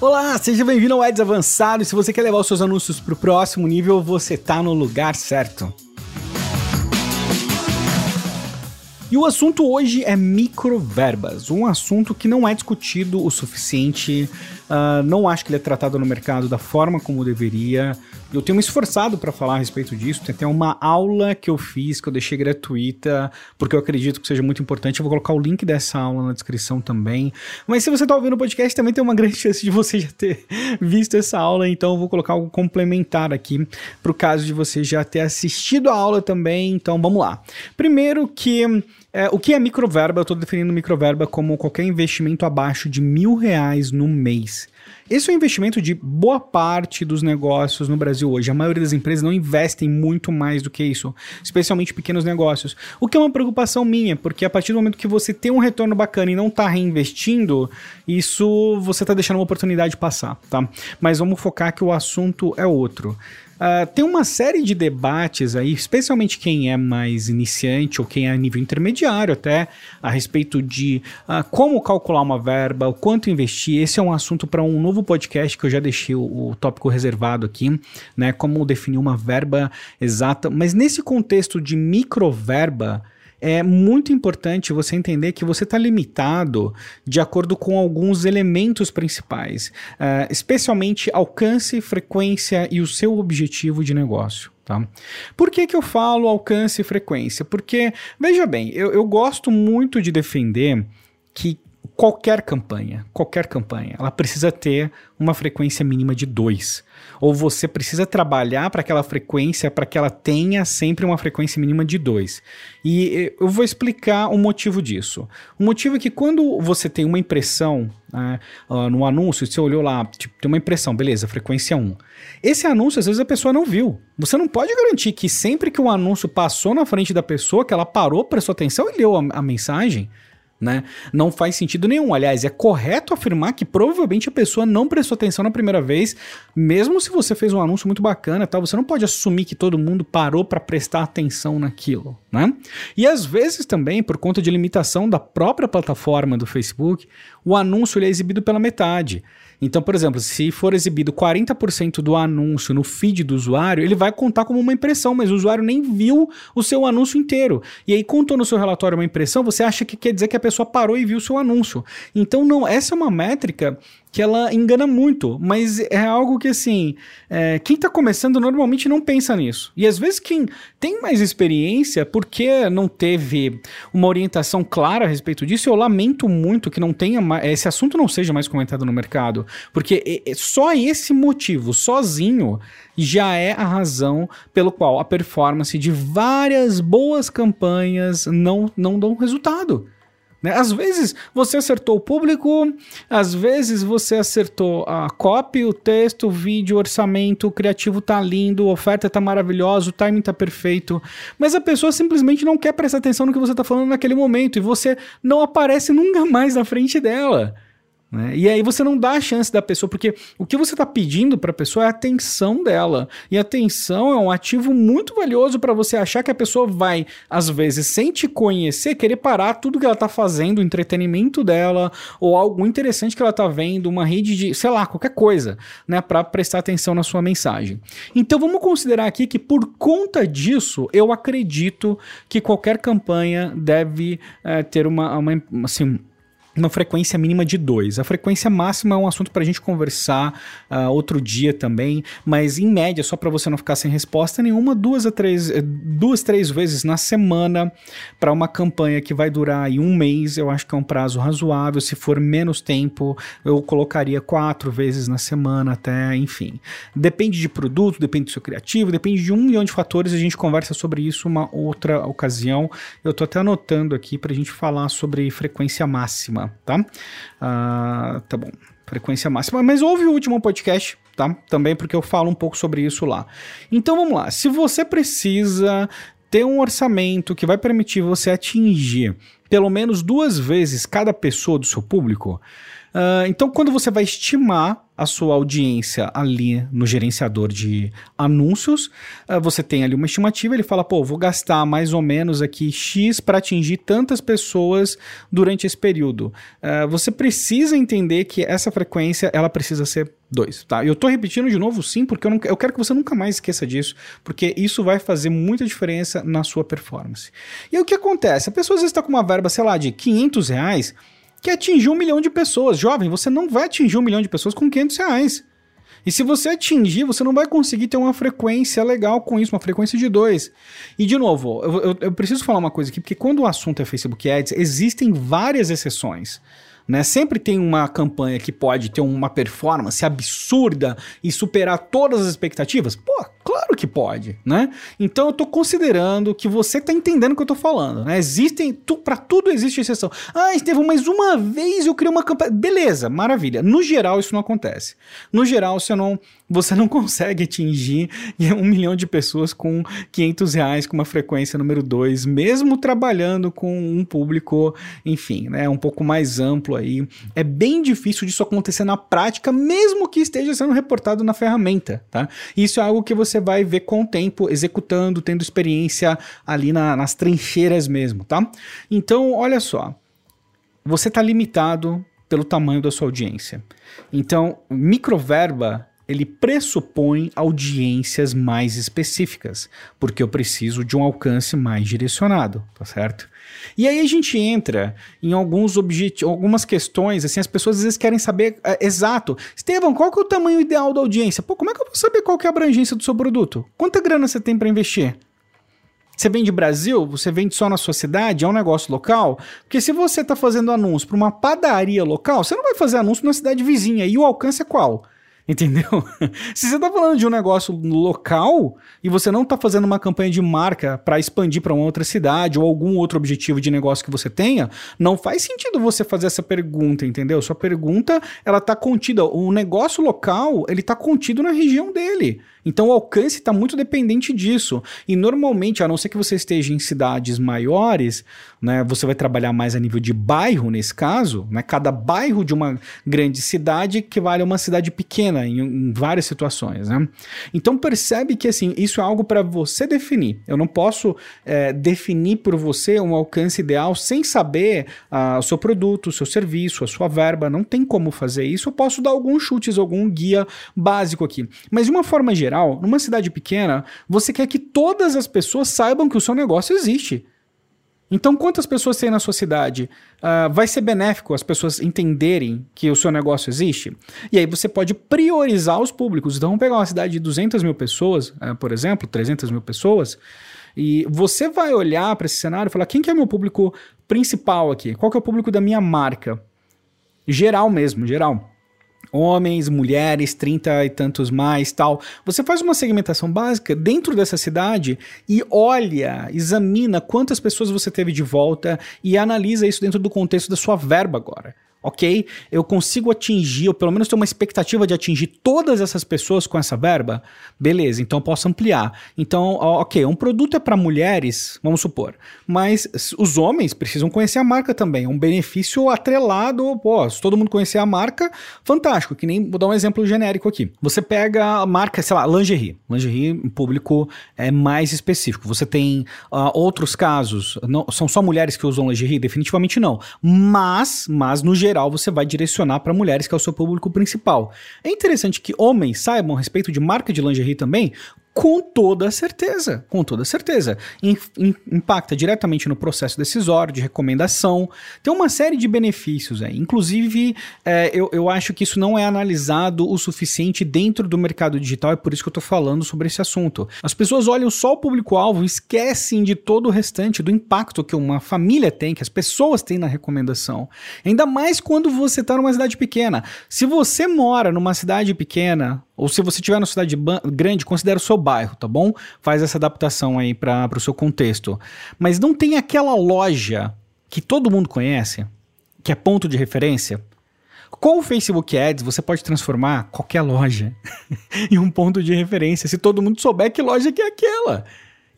Olá, seja bem-vindo ao Ads Avançado. Se você quer levar os seus anúncios para o próximo nível, você está no lugar certo. E o assunto hoje é microverbas, um assunto que não é discutido o suficiente, uh, não acho que ele é tratado no mercado da forma como deveria. Eu tenho me esforçado para falar a respeito disso, tem até uma aula que eu fiz, que eu deixei gratuita, porque eu acredito que seja muito importante. Eu vou colocar o link dessa aula na descrição também. Mas se você está ouvindo o podcast, também tem uma grande chance de você já ter visto essa aula, então eu vou colocar algo complementar aqui, para o caso de você já ter assistido a aula também. Então vamos lá. Primeiro que é, o que é microverba? Eu estou definindo microverba como qualquer investimento abaixo de mil reais no mês. Esse é o investimento de boa parte dos negócios no Brasil hoje. A maioria das empresas não investem muito mais do que isso, especialmente pequenos negócios. O que é uma preocupação minha, porque a partir do momento que você tem um retorno bacana e não está reinvestindo, isso você está deixando uma oportunidade passar, tá? Mas vamos focar que o assunto é outro. Uh, tem uma série de debates aí, especialmente quem é mais iniciante ou quem é a nível intermediário até, a respeito de uh, como calcular uma verba, o quanto investir. Esse é um assunto para um novo podcast que eu já deixei o, o tópico reservado aqui, né? Como definir uma verba exata. Mas nesse contexto de microverba, é muito importante você entender que você está limitado de acordo com alguns elementos principais, uh, especialmente alcance, frequência e o seu objetivo de negócio. Tá? Por que, que eu falo alcance e frequência? Porque, veja bem, eu, eu gosto muito de defender que qualquer campanha, qualquer campanha, ela precisa ter uma frequência mínima de 2. Ou você precisa trabalhar para aquela frequência para que ela tenha sempre uma frequência mínima de 2. E eu vou explicar o motivo disso. O motivo é que quando você tem uma impressão né, uh, no anúncio, você olhou lá, tipo, tem uma impressão, beleza, frequência 1. Esse anúncio, às vezes, a pessoa não viu. Você não pode garantir que sempre que o anúncio passou na frente da pessoa, que ela parou, prestou atenção e leu a, a mensagem, né? Não faz sentido nenhum. Aliás, é correto afirmar que provavelmente a pessoa não prestou atenção na primeira vez, mesmo se você fez um anúncio muito bacana, tal. Você não pode assumir que todo mundo parou para prestar atenção naquilo, né? E às vezes também, por conta de limitação da própria plataforma do Facebook, o anúncio é exibido pela metade. Então, por exemplo, se for exibido 40% do anúncio no feed do usuário, ele vai contar como uma impressão, mas o usuário nem viu o seu anúncio inteiro. E aí, contou no seu relatório uma impressão, você acha que quer dizer que a pessoa parou e viu o seu anúncio. Então, não, essa é uma métrica que ela engana muito, mas é algo que assim, é, quem está começando normalmente não pensa nisso. E às vezes quem tem mais experiência, porque não teve uma orientação clara a respeito disso, eu lamento muito que não tenha mais, esse assunto não seja mais comentado no mercado, porque só esse motivo, sozinho, já é a razão pelo qual a performance de várias boas campanhas não, não dão resultado. Né? Às vezes você acertou o público, às vezes você acertou a copy, o texto, o vídeo, o orçamento, o criativo tá lindo, a oferta tá maravilhosa, o timing tá perfeito, mas a pessoa simplesmente não quer prestar atenção no que você tá falando naquele momento e você não aparece nunca mais na frente dela. Né? E aí você não dá a chance da pessoa, porque o que você está pedindo para a pessoa é a atenção dela. E atenção é um ativo muito valioso para você achar que a pessoa vai, às vezes, sem te conhecer, querer parar tudo que ela está fazendo, o entretenimento dela, ou algo interessante que ela está vendo, uma rede de, sei lá, qualquer coisa, né, para prestar atenção na sua mensagem. Então vamos considerar aqui que por conta disso, eu acredito que qualquer campanha deve é, ter uma, uma assim, uma frequência mínima de dois. A frequência máxima é um assunto para a gente conversar uh, outro dia também, mas em média, só para você não ficar sem resposta nenhuma, duas a três, eh, duas, três vezes na semana para uma campanha que vai durar aí um mês, eu acho que é um prazo razoável. Se for menos tempo, eu colocaria quatro vezes na semana até, enfim. Depende de produto, depende do seu criativo, depende de um milhão de fatores. A gente conversa sobre isso uma outra ocasião. Eu tô até anotando aqui para a gente falar sobre frequência máxima tá? Uh, tá bom. Frequência máxima. Mas ouve o último podcast, tá? Também porque eu falo um pouco sobre isso lá. Então vamos lá. Se você precisa ter um orçamento que vai permitir você atingir pelo menos duas vezes cada pessoa do seu público, Uh, então, quando você vai estimar a sua audiência ali no gerenciador de anúncios, uh, você tem ali uma estimativa, ele fala, pô, vou gastar mais ou menos aqui X para atingir tantas pessoas durante esse período. Uh, você precisa entender que essa frequência, ela precisa ser 2, tá? Eu tô repetindo de novo sim, porque eu, não, eu quero que você nunca mais esqueça disso, porque isso vai fazer muita diferença na sua performance. E aí o que acontece? A pessoa às vezes está com uma verba, sei lá, de 500 reais, que atingir um milhão de pessoas. Jovem, você não vai atingir um milhão de pessoas com 500 reais. E se você atingir, você não vai conseguir ter uma frequência legal com isso, uma frequência de dois. E de novo, eu, eu, eu preciso falar uma coisa aqui, porque quando o assunto é Facebook Ads, existem várias exceções. Né? Sempre tem uma campanha que pode ter uma performance absurda e superar todas as expectativas? Pô, claro que pode, né? Então eu tô considerando que você tá entendendo o que eu tô falando, né? Existem, tu, para tudo existe exceção. Ah, Estevão, mas uma vez eu criei uma campanha. Beleza, maravilha. No geral isso não acontece. No geral você não, você não consegue atingir um milhão de pessoas com 500 reais com uma frequência número 2, mesmo trabalhando com um público, enfim, né, um pouco mais amplo aí. É bem difícil disso acontecer na prática, mesmo que esteja sendo reportado na ferramenta, tá? Isso é algo que você vai ver com o tempo, executando, tendo experiência ali na, nas trincheiras mesmo, tá? Então, olha só. Você está limitado pelo tamanho da sua audiência. Então, microverba ele pressupõe audiências mais específicas, porque eu preciso de um alcance mais direcionado, tá certo? E aí a gente entra em alguns algumas questões, assim, as pessoas às vezes querem saber é, exato. Estevão, qual que é o tamanho ideal da audiência? Pô, como é que eu vou saber qual que é a abrangência do seu produto? Quanta grana você tem para investir? Você vende Brasil? Você vende só na sua cidade? É um negócio local? Porque se você está fazendo anúncio para uma padaria local, você não vai fazer anúncio na cidade vizinha. E o alcance é qual? Entendeu? Se você está falando de um negócio local e você não está fazendo uma campanha de marca para expandir para uma outra cidade ou algum outro objetivo de negócio que você tenha, não faz sentido você fazer essa pergunta, entendeu? Sua pergunta, ela está contida, o negócio local, ele está contido na região dele. Então o alcance está muito dependente disso. E normalmente, a não ser que você esteja em cidades maiores, né, você vai trabalhar mais a nível de bairro nesse caso, né? Cada bairro de uma grande cidade equivale a uma cidade pequena em, em várias situações, né? Então percebe que assim, isso é algo para você definir. Eu não posso é, definir por você um alcance ideal sem saber ah, o seu produto, o seu serviço, a sua verba. Não tem como fazer isso. Eu posso dar alguns chutes, algum guia básico aqui. Mas de uma forma geral, geral, numa cidade pequena, você quer que todas as pessoas saibam que o seu negócio existe. Então, quantas pessoas tem na sua cidade? Uh, vai ser benéfico as pessoas entenderem que o seu negócio existe? E aí você pode priorizar os públicos. Então, vamos pegar uma cidade de 200 mil pessoas, uh, por exemplo, 300 mil pessoas, e você vai olhar para esse cenário e falar: quem que é meu público principal aqui? Qual que é o público da minha marca? Geral mesmo, geral homens, mulheres, trinta e tantos mais, tal. Você faz uma segmentação básica dentro dessa cidade e olha, examina quantas pessoas você teve de volta e analisa isso dentro do contexto da sua verba agora ok? Eu consigo atingir, ou pelo menos ter uma expectativa de atingir todas essas pessoas com essa verba? Beleza, então eu posso ampliar. Então, ok, um produto é para mulheres, vamos supor, mas os homens precisam conhecer a marca também. Um benefício atrelado, pô, se todo mundo conhecer a marca, fantástico. Que nem, vou dar um exemplo genérico aqui. Você pega a marca, sei lá, lingerie. Lingerie, um público é mais específico. Você tem uh, outros casos, não, são só mulheres que usam lingerie? Definitivamente não. Mas, mas no geral, geral você vai direcionar para mulheres, que é o seu público principal. É interessante que homens saibam a respeito de marca de lingerie também, com toda certeza, com toda certeza. In, in, impacta diretamente no processo decisório, de recomendação. Tem uma série de benefícios aí. Inclusive, é, eu, eu acho que isso não é analisado o suficiente dentro do mercado digital, é por isso que eu estou falando sobre esse assunto. As pessoas olham só o público-alvo esquecem de todo o restante, do impacto que uma família tem, que as pessoas têm na recomendação. Ainda mais quando você está numa cidade pequena. Se você mora numa cidade pequena, ou se você estiver numa cidade grande, considere o seu bairro, tá bom? Faz essa adaptação aí para o seu contexto. Mas não tem aquela loja que todo mundo conhece, que é ponto de referência. Com o Facebook Ads, você pode transformar qualquer loja em um ponto de referência, se todo mundo souber que loja que é aquela.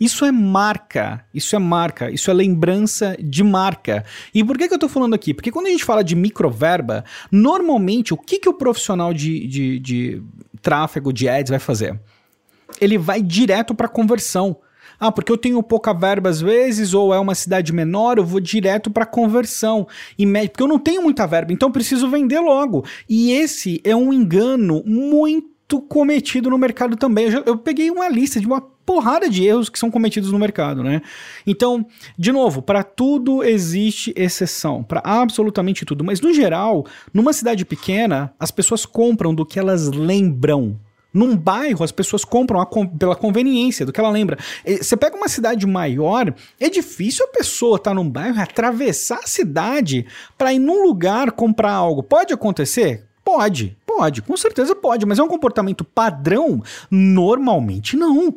Isso é marca, isso é marca, isso é lembrança de marca. E por que, que eu tô falando aqui? Porque quando a gente fala de microverba, normalmente o que, que o profissional de, de, de tráfego, de ads vai fazer? Ele vai direto para conversão. Ah, porque eu tenho pouca verba às vezes, ou é uma cidade menor, eu vou direto para conversão. E porque eu não tenho muita verba, então preciso vender logo. E esse é um engano muito cometido no mercado também. Eu, eu peguei uma lista de uma porrada de erros que são cometidos no mercado, né? Então, de novo, para tudo existe exceção, para absolutamente tudo, mas no geral, numa cidade pequena, as pessoas compram do que elas lembram. Num bairro, as pessoas compram pela conveniência do que ela lembra. Você pega uma cidade maior, é difícil a pessoa estar tá num bairro atravessar a cidade para ir num lugar comprar algo. Pode acontecer? Pode, pode, com certeza pode, mas é um comportamento padrão? Normalmente não.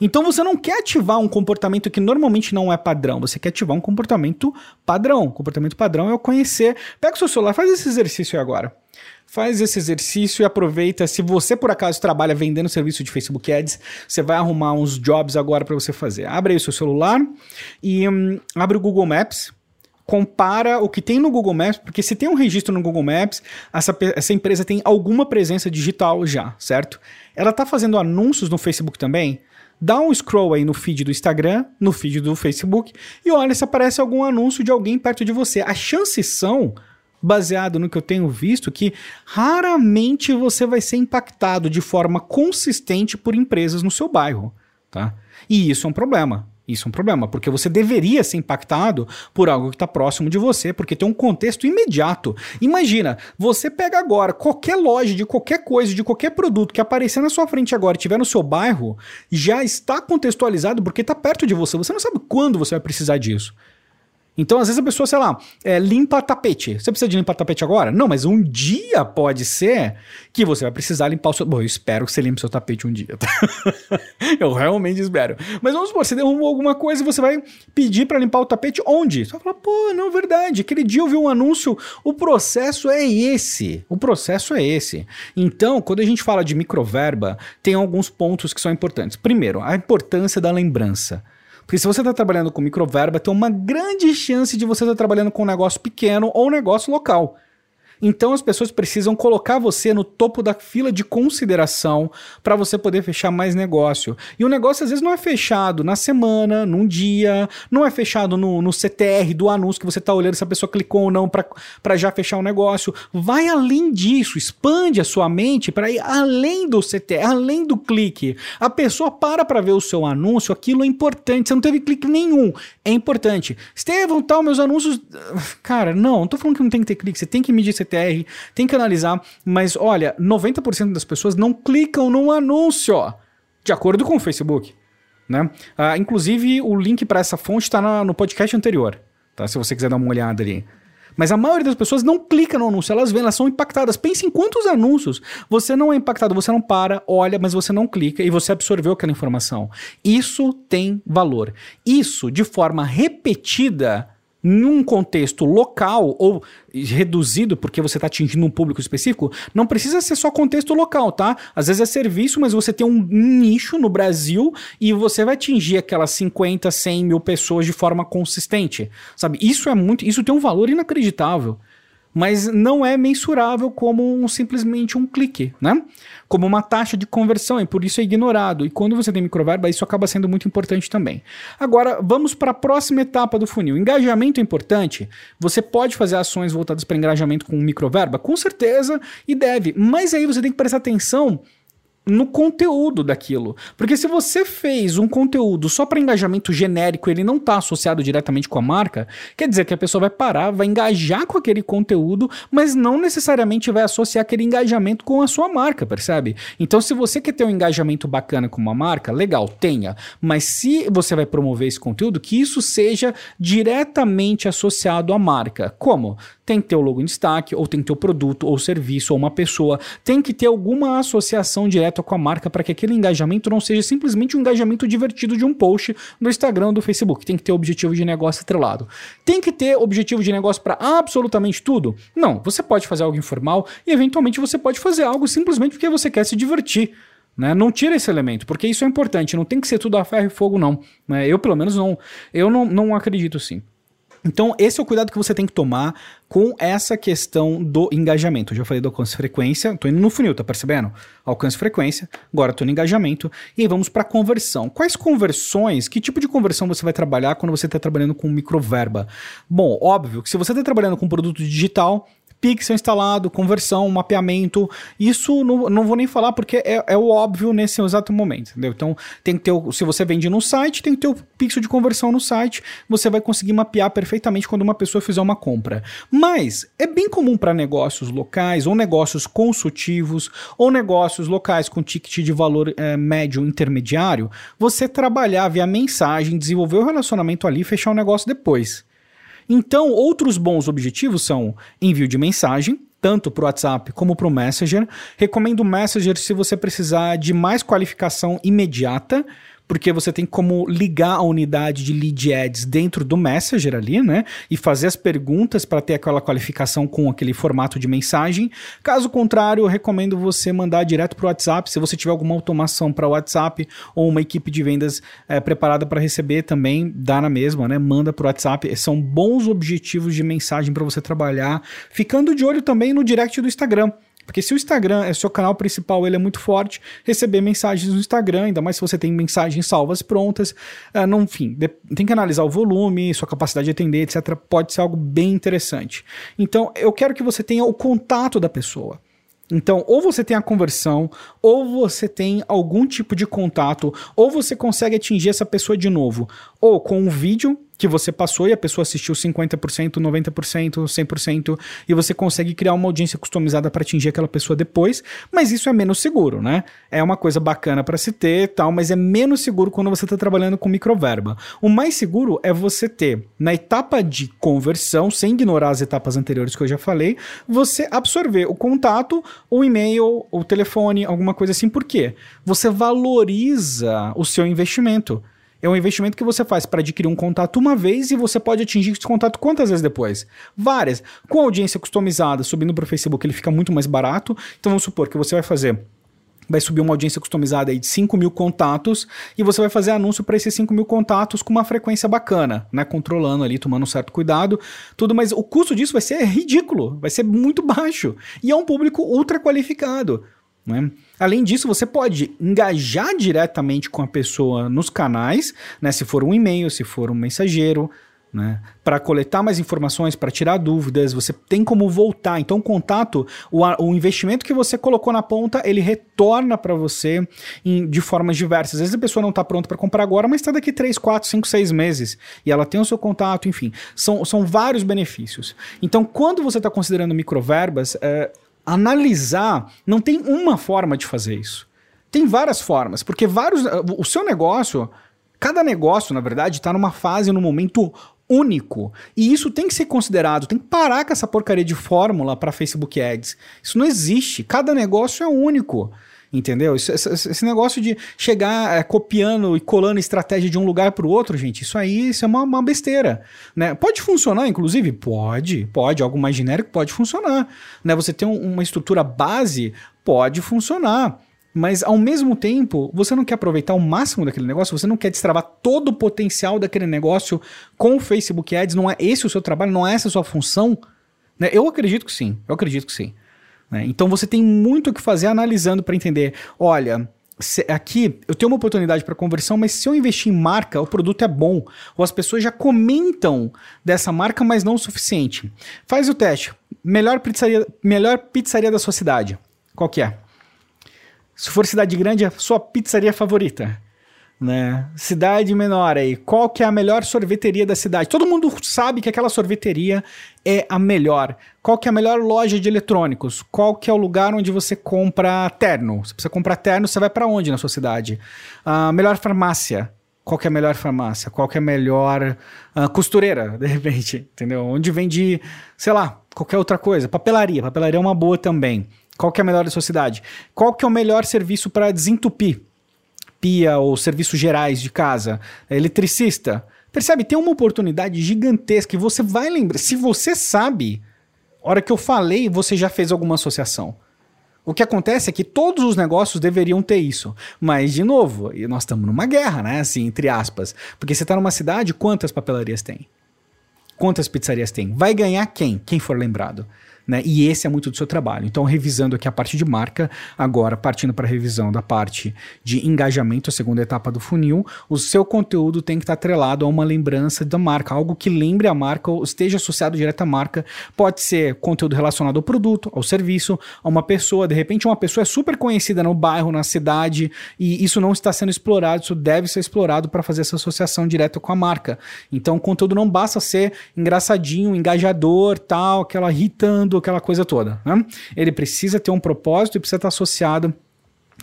Então você não quer ativar um comportamento que normalmente não é padrão, você quer ativar um comportamento padrão. Comportamento padrão é o conhecer. Pega o seu celular, faz esse exercício agora. Faz esse exercício e aproveita. Se você por acaso trabalha vendendo serviço de Facebook Ads, você vai arrumar uns jobs agora para você fazer. Abre aí o seu celular e hum, abre o Google Maps compara o que tem no Google Maps, porque se tem um registro no Google Maps, essa, essa empresa tem alguma presença digital já, certo? Ela tá fazendo anúncios no Facebook também? Dá um scroll aí no feed do Instagram, no feed do Facebook, e olha se aparece algum anúncio de alguém perto de você. As chances são baseado no que eu tenho visto, que raramente você vai ser impactado de forma consistente por empresas no seu bairro, tá? E isso é um problema. Isso é um problema, porque você deveria ser impactado por algo que está próximo de você, porque tem um contexto imediato. Imagina, você pega agora qualquer loja de qualquer coisa, de qualquer produto que aparecer na sua frente agora e estiver no seu bairro, já está contextualizado porque está perto de você. Você não sabe quando você vai precisar disso. Então, às vezes a pessoa, sei lá, é, limpa tapete. Você precisa de limpar tapete agora? Não, mas um dia pode ser que você vai precisar limpar o seu. Bom, eu espero que você limpe o seu tapete um dia. Tá? eu realmente espero. Mas vamos supor, você derrubou alguma coisa e você vai pedir para limpar o tapete onde? Você vai falar, pô, não, verdade. Aquele dia eu vi um anúncio. O processo é esse. O processo é esse. Então, quando a gente fala de microverba, tem alguns pontos que são importantes. Primeiro, a importância da lembrança. Porque se você está trabalhando com microverba, tem uma grande chance de você estar tá trabalhando com um negócio pequeno ou um negócio local. Então as pessoas precisam colocar você no topo da fila de consideração para você poder fechar mais negócio. E o negócio às vezes não é fechado na semana, num dia, não é fechado no, no CTR do anúncio que você está olhando se a pessoa clicou ou não para já fechar o negócio. Vai além disso, expande a sua mente para ir além do CTR, além do clique. A pessoa para para ver o seu anúncio, aquilo é importante. Você não teve clique nenhum, é importante. Estevão, tal, meus anúncios. Cara, não, não tô falando que não tem que ter clique, você tem que medir CTR, tem que analisar, mas olha, 90% das pessoas não clicam no anúncio, de acordo com o Facebook. Né? Ah, inclusive, o link para essa fonte está no podcast anterior, tá? se você quiser dar uma olhada ali. Mas a maioria das pessoas não clica no anúncio, elas vêm, elas são impactadas. Pense em quantos anúncios você não é impactado, você não para, olha, mas você não clica e você absorveu aquela informação. Isso tem valor. Isso, de forma repetida, num contexto local ou reduzido porque você está atingindo um público específico, não precisa ser só contexto local, tá? Às vezes é serviço, mas você tem um nicho no Brasil e você vai atingir aquelas 50, 100 mil pessoas de forma consistente, sabe? Isso é muito, isso tem um valor inacreditável mas não é mensurável como um, simplesmente um clique, né? Como uma taxa de conversão, e por isso é ignorado. E quando você tem microverba, isso acaba sendo muito importante também. Agora, vamos para a próxima etapa do funil. Engajamento é importante. Você pode fazer ações voltadas para engajamento com microverba? Com certeza, e deve. Mas aí você tem que prestar atenção no conteúdo daquilo. Porque se você fez um conteúdo só para engajamento genérico, ele não está associado diretamente com a marca, quer dizer que a pessoa vai parar, vai engajar com aquele conteúdo, mas não necessariamente vai associar aquele engajamento com a sua marca, percebe? Então, se você quer ter um engajamento bacana com uma marca, legal, tenha. Mas se você vai promover esse conteúdo, que isso seja diretamente associado à marca. Como? Tem que ter o logo em destaque, ou tem que ter o produto, ou serviço, ou uma pessoa. Tem que ter alguma associação direta com a marca para que aquele engajamento não seja simplesmente um engajamento divertido de um post no Instagram do Facebook. Tem que ter objetivo de negócio atrelado. Tem que ter objetivo de negócio para absolutamente tudo? Não, você pode fazer algo informal e eventualmente você pode fazer algo simplesmente porque você quer se divertir. Né? Não tira esse elemento, porque isso é importante. Não tem que ser tudo a ferro e fogo, não. Né? Eu, pelo menos, não, eu não, não acredito sim. Então, esse é o cuidado que você tem que tomar com essa questão do engajamento. Eu já falei do alcance frequência, tô indo no funil, tá percebendo? Alcance frequência, agora tô no engajamento, e aí vamos para conversão. Quais conversões, que tipo de conversão você vai trabalhar quando você está trabalhando com microverba? Bom, óbvio que se você está trabalhando com produto digital, pixel instalado, conversão, mapeamento. Isso não, não vou nem falar porque é, é o óbvio nesse exato momento, entendeu? Então tem que ter, o, se você vende no site, tem que ter o pixel de conversão no site, você vai conseguir mapear perfeitamente quando uma pessoa fizer uma compra. Mas é bem comum para negócios locais ou negócios consultivos ou negócios locais com ticket de valor é, médio intermediário, você trabalhar via mensagem, desenvolver o relacionamento ali e fechar o negócio depois. Então, outros bons objetivos são envio de mensagem, tanto para o WhatsApp como para o Messenger. Recomendo o Messenger se você precisar de mais qualificação imediata porque você tem como ligar a unidade de lead ads dentro do Messenger ali, né? E fazer as perguntas para ter aquela qualificação com aquele formato de mensagem. Caso contrário, eu recomendo você mandar direto para o WhatsApp. Se você tiver alguma automação para o WhatsApp ou uma equipe de vendas é, preparada para receber também, dá na mesma, né? Manda para o WhatsApp. São bons objetivos de mensagem para você trabalhar. Ficando de olho também no direct do Instagram. Porque se o Instagram é seu canal principal, ele é muito forte, receber mensagens no Instagram, ainda mais se você tem mensagens salvas prontas, uh, não, enfim, tem que analisar o volume, sua capacidade de atender, etc. Pode ser algo bem interessante. Então, eu quero que você tenha o contato da pessoa. Então, ou você tem a conversão, ou você tem algum tipo de contato, ou você consegue atingir essa pessoa de novo, ou com um vídeo que você passou e a pessoa assistiu 50%, 90%, 100% e você consegue criar uma audiência customizada para atingir aquela pessoa depois, mas isso é menos seguro, né? É uma coisa bacana para se ter, tal, mas é menos seguro quando você está trabalhando com microverba. O mais seguro é você ter na etapa de conversão, sem ignorar as etapas anteriores que eu já falei, você absorver o contato, o e-mail, o telefone, alguma coisa assim. Por quê? Você valoriza o seu investimento. É um investimento que você faz para adquirir um contato uma vez e você pode atingir esse contato quantas vezes depois? Várias. Com audiência customizada, subindo para o Facebook, ele fica muito mais barato. Então vamos supor que você vai fazer vai subir uma audiência customizada aí de 5 mil contatos e você vai fazer anúncio para esses 5 mil contatos com uma frequência bacana, né? Controlando ali, tomando um certo cuidado, tudo, mas o custo disso vai ser ridículo, vai ser muito baixo. E é um público ultra qualificado. Né? Além disso, você pode engajar diretamente com a pessoa nos canais, né? se for um e-mail, se for um mensageiro, né? para coletar mais informações, para tirar dúvidas, você tem como voltar. Então, o contato, o, o investimento que você colocou na ponta, ele retorna para você em, de formas diversas. Às vezes a pessoa não está pronta para comprar agora, mas está daqui 3, 4, 5, 6 meses e ela tem o seu contato, enfim. São, são vários benefícios. Então, quando você está considerando microverbas, é, analisar, não tem uma forma de fazer isso. Tem várias formas, porque vários. O seu negócio, cada negócio, na verdade, está numa fase, num momento único. E isso tem que ser considerado, tem que parar com essa porcaria de fórmula para Facebook Ads. Isso não existe. Cada negócio é único. Entendeu? Esse, esse, negócio de chegar é, copiando e colando estratégia de um lugar para o outro, gente, isso aí isso é uma, uma, besteira. Né? Pode funcionar, inclusive? Pode, pode. Algo mais genérico pode funcionar. Né? Você tem um, uma estrutura base, pode funcionar. Mas ao mesmo tempo, você não quer aproveitar o máximo daquele negócio, você não quer destravar todo o potencial daquele negócio com o Facebook Ads, não é esse o seu trabalho, não é essa a sua função? Né? Eu acredito que sim, eu acredito que sim. Né? Então você tem muito o que fazer analisando para entender: olha, aqui eu tenho uma oportunidade para conversão, mas se eu investir em marca, o produto é bom. Ou as pessoas já comentam dessa marca, mas não o suficiente. Faz o teste. Melhor pizzaria, melhor pizzaria da sua cidade. Qual que é? Se for cidade grande, a sua pizzaria favorita né? Cidade menor aí, qual que é a melhor sorveteria da cidade? Todo mundo sabe que aquela sorveteria é a melhor. Qual que é a melhor loja de eletrônicos? Qual que é o lugar onde você compra terno? Você comprar terno, você vai para onde na sua cidade? A melhor farmácia. Qual que é a melhor farmácia? Qual que é a melhor uh, costureira, de repente, entendeu? Onde vende, sei lá, qualquer outra coisa. Papelaria. Papelaria é uma boa também. Qual que é a melhor da sua cidade? Qual que é o melhor serviço para desentupir? Pia ou serviços gerais de casa, eletricista. Percebe? Tem uma oportunidade gigantesca e você vai lembrar. Se você sabe, hora que eu falei, você já fez alguma associação. O que acontece é que todos os negócios deveriam ter isso. Mas, de novo, nós estamos numa guerra, né? Assim, entre aspas. Porque você está numa cidade, quantas papelarias tem? Quantas pizzarias tem? Vai ganhar quem? Quem for lembrado. Né? E esse é muito do seu trabalho. Então, revisando aqui a parte de marca, agora partindo para a revisão da parte de engajamento, a segunda etapa do funil, o seu conteúdo tem que estar atrelado a uma lembrança da marca, algo que lembre a marca ou esteja associado direto à marca. Pode ser conteúdo relacionado ao produto, ao serviço, a uma pessoa. De repente, uma pessoa é super conhecida no bairro, na cidade, e isso não está sendo explorado, isso deve ser explorado para fazer essa associação direta com a marca. Então, o conteúdo não basta ser engraçadinho, engajador, tal, aquela irritando aquela coisa toda. Né? Ele precisa ter um propósito e precisa estar associado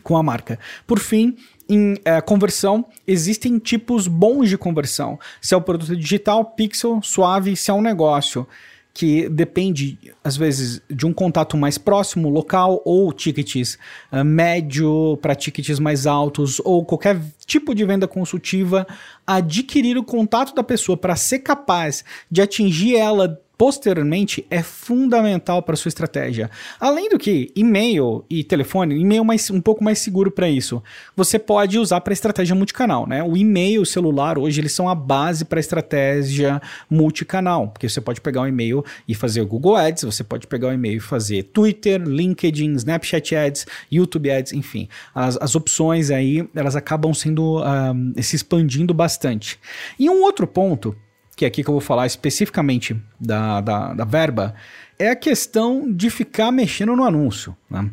com a marca. Por fim, em é, conversão, existem tipos bons de conversão. Se é o produto digital, pixel, suave, se é um negócio que depende, às vezes, de um contato mais próximo, local, ou tickets uh, médio para tickets mais altos, ou qualquer tipo de venda consultiva, adquirir o contato da pessoa para ser capaz de atingir ela posteriormente é fundamental para sua estratégia. Além do que, e-mail e telefone, e-mail mais, um pouco mais seguro para isso. Você pode usar para estratégia multicanal, né? O e-mail o celular hoje eles são a base para estratégia multicanal, porque você pode pegar o e-mail e fazer o Google Ads, você pode pegar o e-mail e fazer Twitter, LinkedIn, Snapchat Ads, YouTube Ads, enfim. As, as opções aí, elas acabam sendo um, se expandindo bastante. E um outro ponto que é aqui que eu vou falar especificamente da, da, da verba, é a questão de ficar mexendo no anúncio. Né?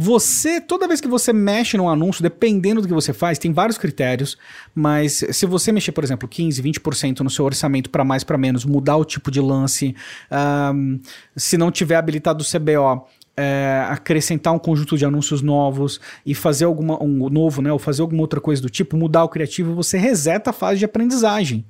Você, toda vez que você mexe no anúncio, dependendo do que você faz, tem vários critérios, mas se você mexer, por exemplo, 15, 20% no seu orçamento para mais, para menos, mudar o tipo de lance, um, se não tiver habilitado o CBO, é, acrescentar um conjunto de anúncios novos e fazer alguma um novo, né, ou fazer alguma outra coisa do tipo, mudar o criativo, você reseta a fase de aprendizagem.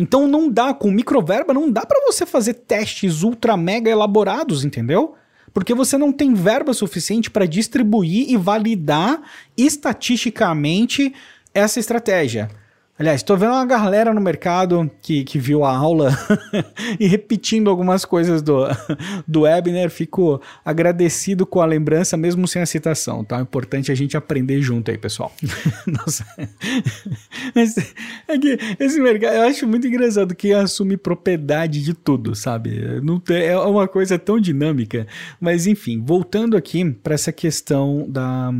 Então não dá, com microverba, não dá para você fazer testes ultra mega elaborados, entendeu? Porque você não tem verba suficiente para distribuir e validar estatisticamente essa estratégia. Aliás, estou vendo uma galera no mercado que, que viu a aula e repetindo algumas coisas do, do Webner. Fico agradecido com a lembrança, mesmo sem a citação, tá? É importante a gente aprender junto aí, pessoal. Nossa. É que esse mercado, eu acho muito engraçado que assume propriedade de tudo, sabe? Não tem, é uma coisa tão dinâmica. Mas, enfim, voltando aqui para essa questão da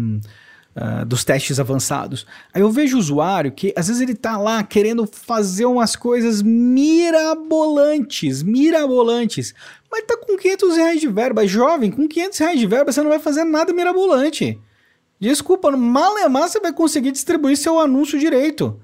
uh, dos testes avançados. Aí eu vejo o usuário que às vezes ele tá lá querendo fazer umas coisas mirabolantes, mirabolantes, mas tá com 500 reais de verba. Jovem, com 500 reais de verba você não vai fazer nada mirabolante. Desculpa, malemar você vai conseguir distribuir seu anúncio direito.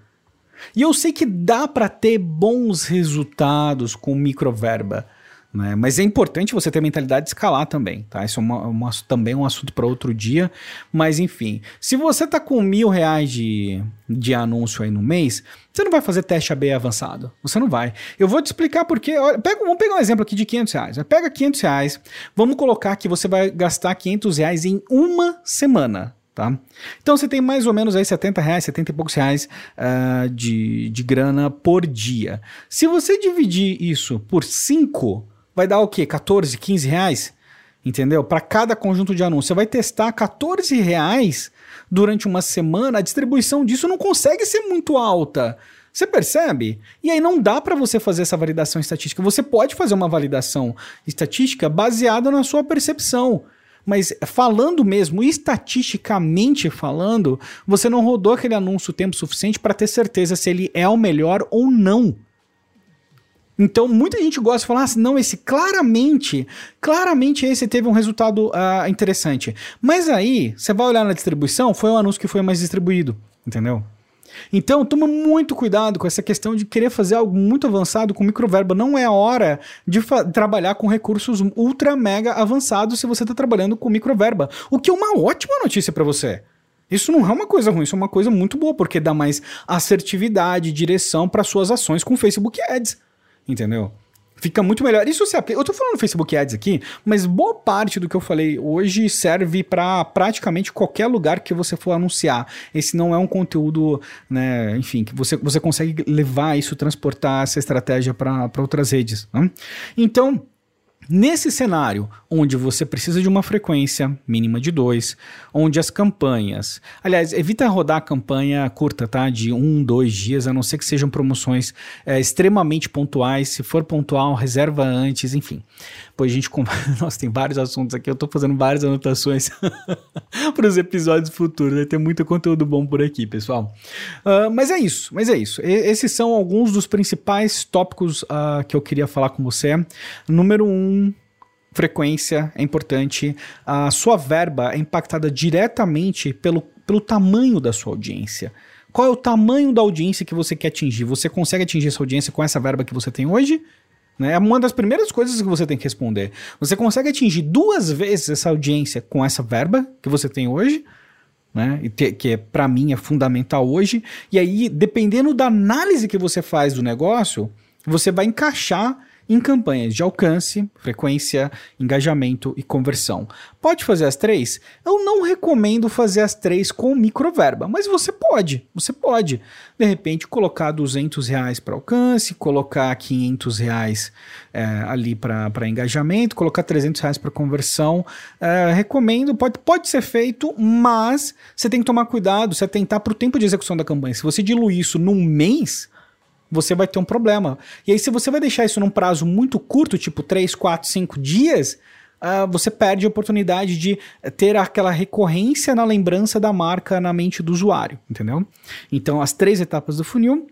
E eu sei que dá para ter bons resultados com microverba. Né? Mas é importante você ter mentalidade de escalar também, tá? Isso é uma, uma também um assunto para outro dia. Mas enfim, se você tá com mil reais de, de anúncio aí no mês, você não vai fazer teste AB avançado. Você não vai. Eu vou te explicar porque. Olha, pega, vamos pegar um exemplo aqui de 500 reais. Pega 500 reais, vamos colocar que você vai gastar 500 reais em uma semana. Tá? Então você tem mais ou menos aí 70 reais, 70 e poucos reais uh, de, de grana por dia. Se você dividir isso por 5, vai dar o quê? 14, 15 reais? Entendeu? Para cada conjunto de anúncios. Você vai testar 14 reais durante uma semana. A distribuição disso não consegue ser muito alta. Você percebe? E aí não dá para você fazer essa validação estatística. Você pode fazer uma validação estatística baseada na sua percepção. Mas falando mesmo, estatisticamente falando, você não rodou aquele anúncio o tempo suficiente para ter certeza se ele é o melhor ou não. Então, muita gente gosta de falar assim, não, esse claramente, claramente esse teve um resultado uh, interessante. Mas aí, você vai olhar na distribuição, foi o anúncio que foi mais distribuído, entendeu? Então, toma muito cuidado com essa questão de querer fazer algo muito avançado com microverba. Não é hora de trabalhar com recursos ultra mega avançados se você está trabalhando com microverba. O que é uma ótima notícia para você. Isso não é uma coisa ruim, isso é uma coisa muito boa, porque dá mais assertividade, direção para suas ações com Facebook Ads entendeu? Fica muito melhor. Isso se aplica. Eu tô falando Facebook Ads aqui, mas boa parte do que eu falei hoje serve para praticamente qualquer lugar que você for anunciar. Esse não é um conteúdo, né? Enfim, que você, você consegue levar isso, transportar essa estratégia para outras redes. Né? Então. Nesse cenário, onde você precisa de uma frequência mínima de 2, onde as campanhas. Aliás, evita rodar a campanha curta, tá? De um, dois dias, a não ser que sejam promoções é, extremamente pontuais. Se for pontual, reserva antes, enfim. Pois a gente. Nossa, tem vários assuntos aqui, eu tô fazendo várias anotações para os episódios futuros. Vai ter muito conteúdo bom por aqui, pessoal. Uh, mas é isso, mas é isso. E, esses são alguns dos principais tópicos uh, que eu queria falar com você. Número um frequência é importante, a sua verba é impactada diretamente pelo, pelo tamanho da sua audiência. Qual é o tamanho da audiência que você quer atingir? Você consegue atingir essa audiência com essa verba que você tem hoje? Né? É uma das primeiras coisas que você tem que responder. Você consegue atingir duas vezes essa audiência com essa verba que você tem hoje? Né? Que é, para mim é fundamental hoje. E aí, dependendo da análise que você faz do negócio, você vai encaixar em campanhas de alcance, frequência, engajamento e conversão. Pode fazer as três? Eu não recomendo fazer as três com microverba, mas você pode, você pode. De repente, colocar 200 reais para alcance, colocar 500 reais é, ali para engajamento, colocar 300 reais para conversão. É, recomendo, pode, pode ser feito, mas você tem que tomar cuidado, você atentar para o tempo de execução da campanha. Se você diluir isso num mês, você vai ter um problema. E aí, se você vai deixar isso num prazo muito curto, tipo 3, 4, 5 dias, uh, você perde a oportunidade de ter aquela recorrência na lembrança da marca na mente do usuário, entendeu? Então, as três etapas do funil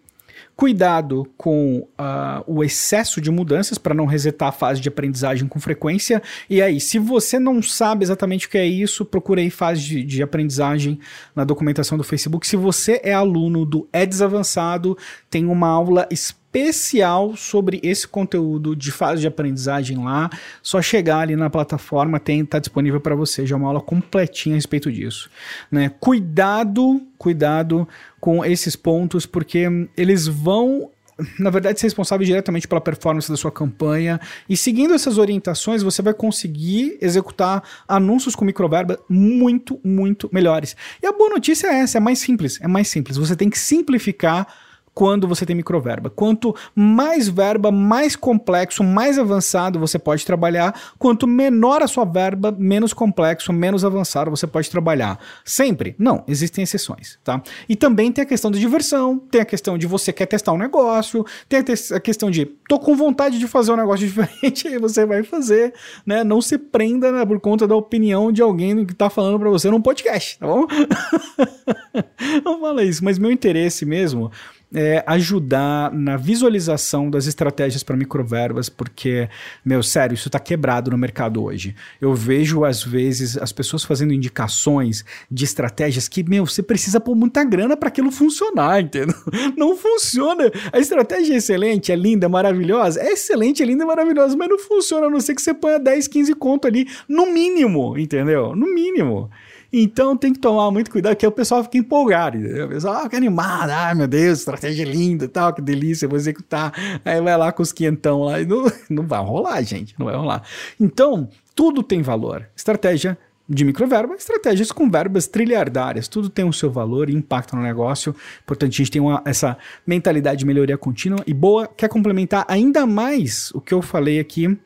Cuidado com uh, o excesso de mudanças para não resetar a fase de aprendizagem com frequência. E aí, se você não sabe exatamente o que é isso, procure aí fase de, de aprendizagem na documentação do Facebook. Se você é aluno do Eds Avançado, tem uma aula específica especial sobre esse conteúdo de fase de aprendizagem lá. Só chegar ali na plataforma, tem tá disponível para você já uma aula completinha a respeito disso, né? Cuidado, cuidado com esses pontos porque eles vão na verdade, ser responsável diretamente pela performance da sua campanha. E seguindo essas orientações, você vai conseguir executar anúncios com microverba muito, muito melhores. E a boa notícia é essa: é mais simples. É mais simples. Você tem que simplificar quando você tem microverba. Quanto mais verba, mais complexo, mais avançado você pode trabalhar. Quanto menor a sua verba, menos complexo, menos avançado você pode trabalhar. Sempre? Não, existem exceções, tá? E também tem a questão da diversão, tem a questão de você quer testar um negócio, tem a, questão de tô com vontade de fazer um negócio diferente, aí você vai fazer, né? Não se prenda né, por conta da opinião de alguém que tá falando para você num podcast, tá bom? Não fala isso, mas meu interesse mesmo é, ajudar na visualização das estratégias para microverbas, porque, meu, sério, isso está quebrado no mercado hoje. Eu vejo, às vezes, as pessoas fazendo indicações de estratégias que, meu, você precisa pôr muita grana para aquilo funcionar, entendeu? Não funciona. A estratégia é excelente, é linda, é maravilhosa. É excelente, é linda, é maravilhosa, mas não funciona, a não ser que você ponha 10, 15 conto ali, no mínimo, entendeu? No mínimo. Então tem que tomar muito cuidado, que o pessoal fica empolgado. O pessoal fica animado, ai meu Deus, estratégia linda tal, que delícia, vou executar. Aí vai lá com os quentão lá e não, não vai rolar, gente, não vai rolar. Então, tudo tem valor. Estratégia de microverba, estratégias com verbas trilhardárias, tudo tem o seu valor e impacto no negócio. Portanto, a gente tem uma, essa mentalidade de melhoria contínua e boa. Quer complementar ainda mais o que eu falei aqui?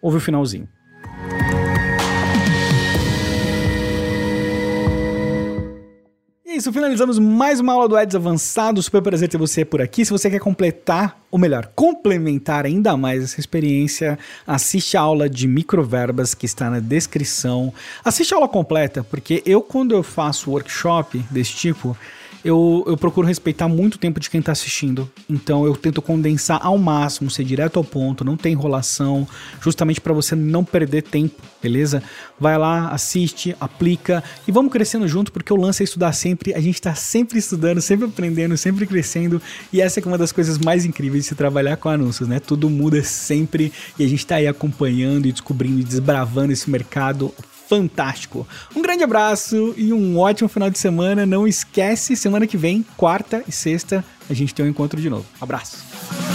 Ouve o finalzinho. É isso, finalizamos mais uma aula do Ads Avançado. Super prazer ter você por aqui. Se você quer completar, ou melhor, complementar ainda mais essa experiência, assiste a aula de microverbas que está na descrição. Assiste a aula completa, porque eu, quando eu faço workshop desse tipo, eu, eu procuro respeitar muito o tempo de quem está assistindo. Então eu tento condensar ao máximo, ser direto ao ponto, não tem enrolação, justamente para você não perder tempo, beleza? Vai lá, assiste, aplica e vamos crescendo junto, porque o lance é estudar sempre. A gente está sempre estudando, sempre aprendendo, sempre crescendo. E essa é uma das coisas mais incríveis de se trabalhar com anúncios, né? Tudo muda sempre e a gente está aí acompanhando e descobrindo e desbravando esse mercado fantástico. Um grande abraço e um ótimo final de semana. Não esquece, semana que vem, quarta e sexta, a gente tem um encontro de novo. Abraço.